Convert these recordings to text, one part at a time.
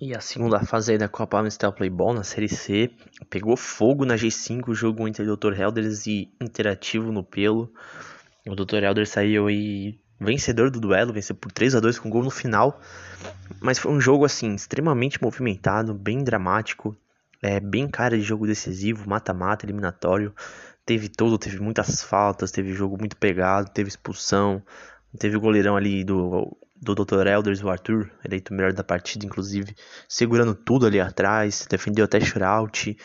E a segunda fase da Copa Amstel Playball na Série C pegou fogo na G5, o jogo entre Dr. Elders e Interativo no pelo. O Dr. Elders saiu aí vencedor do duelo, venceu por 3 a 2 com gol no final. Mas foi um jogo assim extremamente movimentado, bem dramático, é bem cara de jogo decisivo, mata-mata, eliminatório. Teve todo, teve muitas faltas, teve jogo muito pegado, teve expulsão, teve o goleirão ali do do Dr. Elders, o Arthur, eleito melhor da partida, inclusive, segurando tudo ali atrás, defendeu até shootout,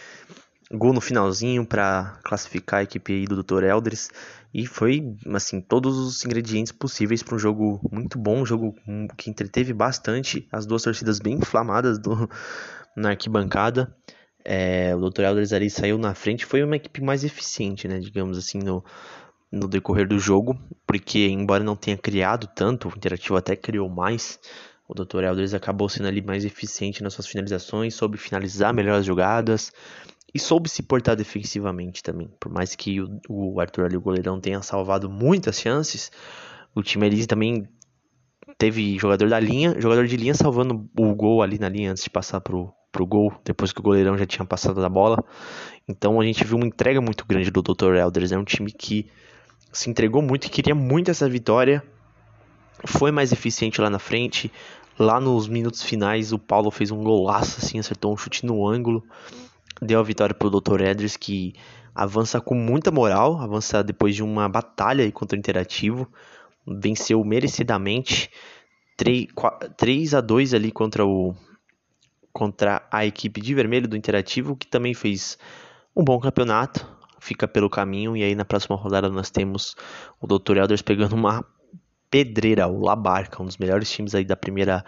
gol no finalzinho para classificar a equipe do Dr. Elders, e foi, assim, todos os ingredientes possíveis para um jogo muito bom, um jogo que entreteve bastante, as duas torcidas bem inflamadas do, na arquibancada, é, o Dr. Elders ali saiu na frente, foi uma equipe mais eficiente, né, digamos assim, no, no decorrer do jogo, porque embora não tenha criado tanto, o Interativo até criou mais, o Dr. Elders acabou sendo ali mais eficiente nas suas finalizações, soube finalizar melhor as jogadas e soube se portar defensivamente também. Por mais que o, o Arthur ali, o goleirão, tenha salvado muitas chances, o time ali também teve jogador da linha, jogador de linha salvando o gol ali na linha antes de passar pro, pro gol, depois que o goleirão já tinha passado da bola. Então a gente viu uma entrega muito grande do Dr. Elders. É um time que se entregou muito e queria muito essa vitória. Foi mais eficiente lá na frente. Lá nos minutos finais, o Paulo fez um golaço, assim, acertou um chute no ângulo. Deu a vitória para o Dr. Edris, que avança com muita moral. Avança depois de uma batalha contra o Interativo. Venceu merecidamente. 3, 3 a 2 ali contra o contra a equipe de vermelho do Interativo, que também fez um bom campeonato fica pelo caminho. E aí na próxima rodada nós temos o Dr. Elders pegando uma pedreira, o Labarca, um dos melhores times aí da primeira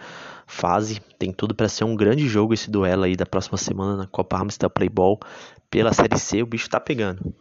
fase. Tem tudo para ser um grande jogo esse duelo aí da próxima semana na Copa Amstel Playball pela Série C. O bicho tá pegando.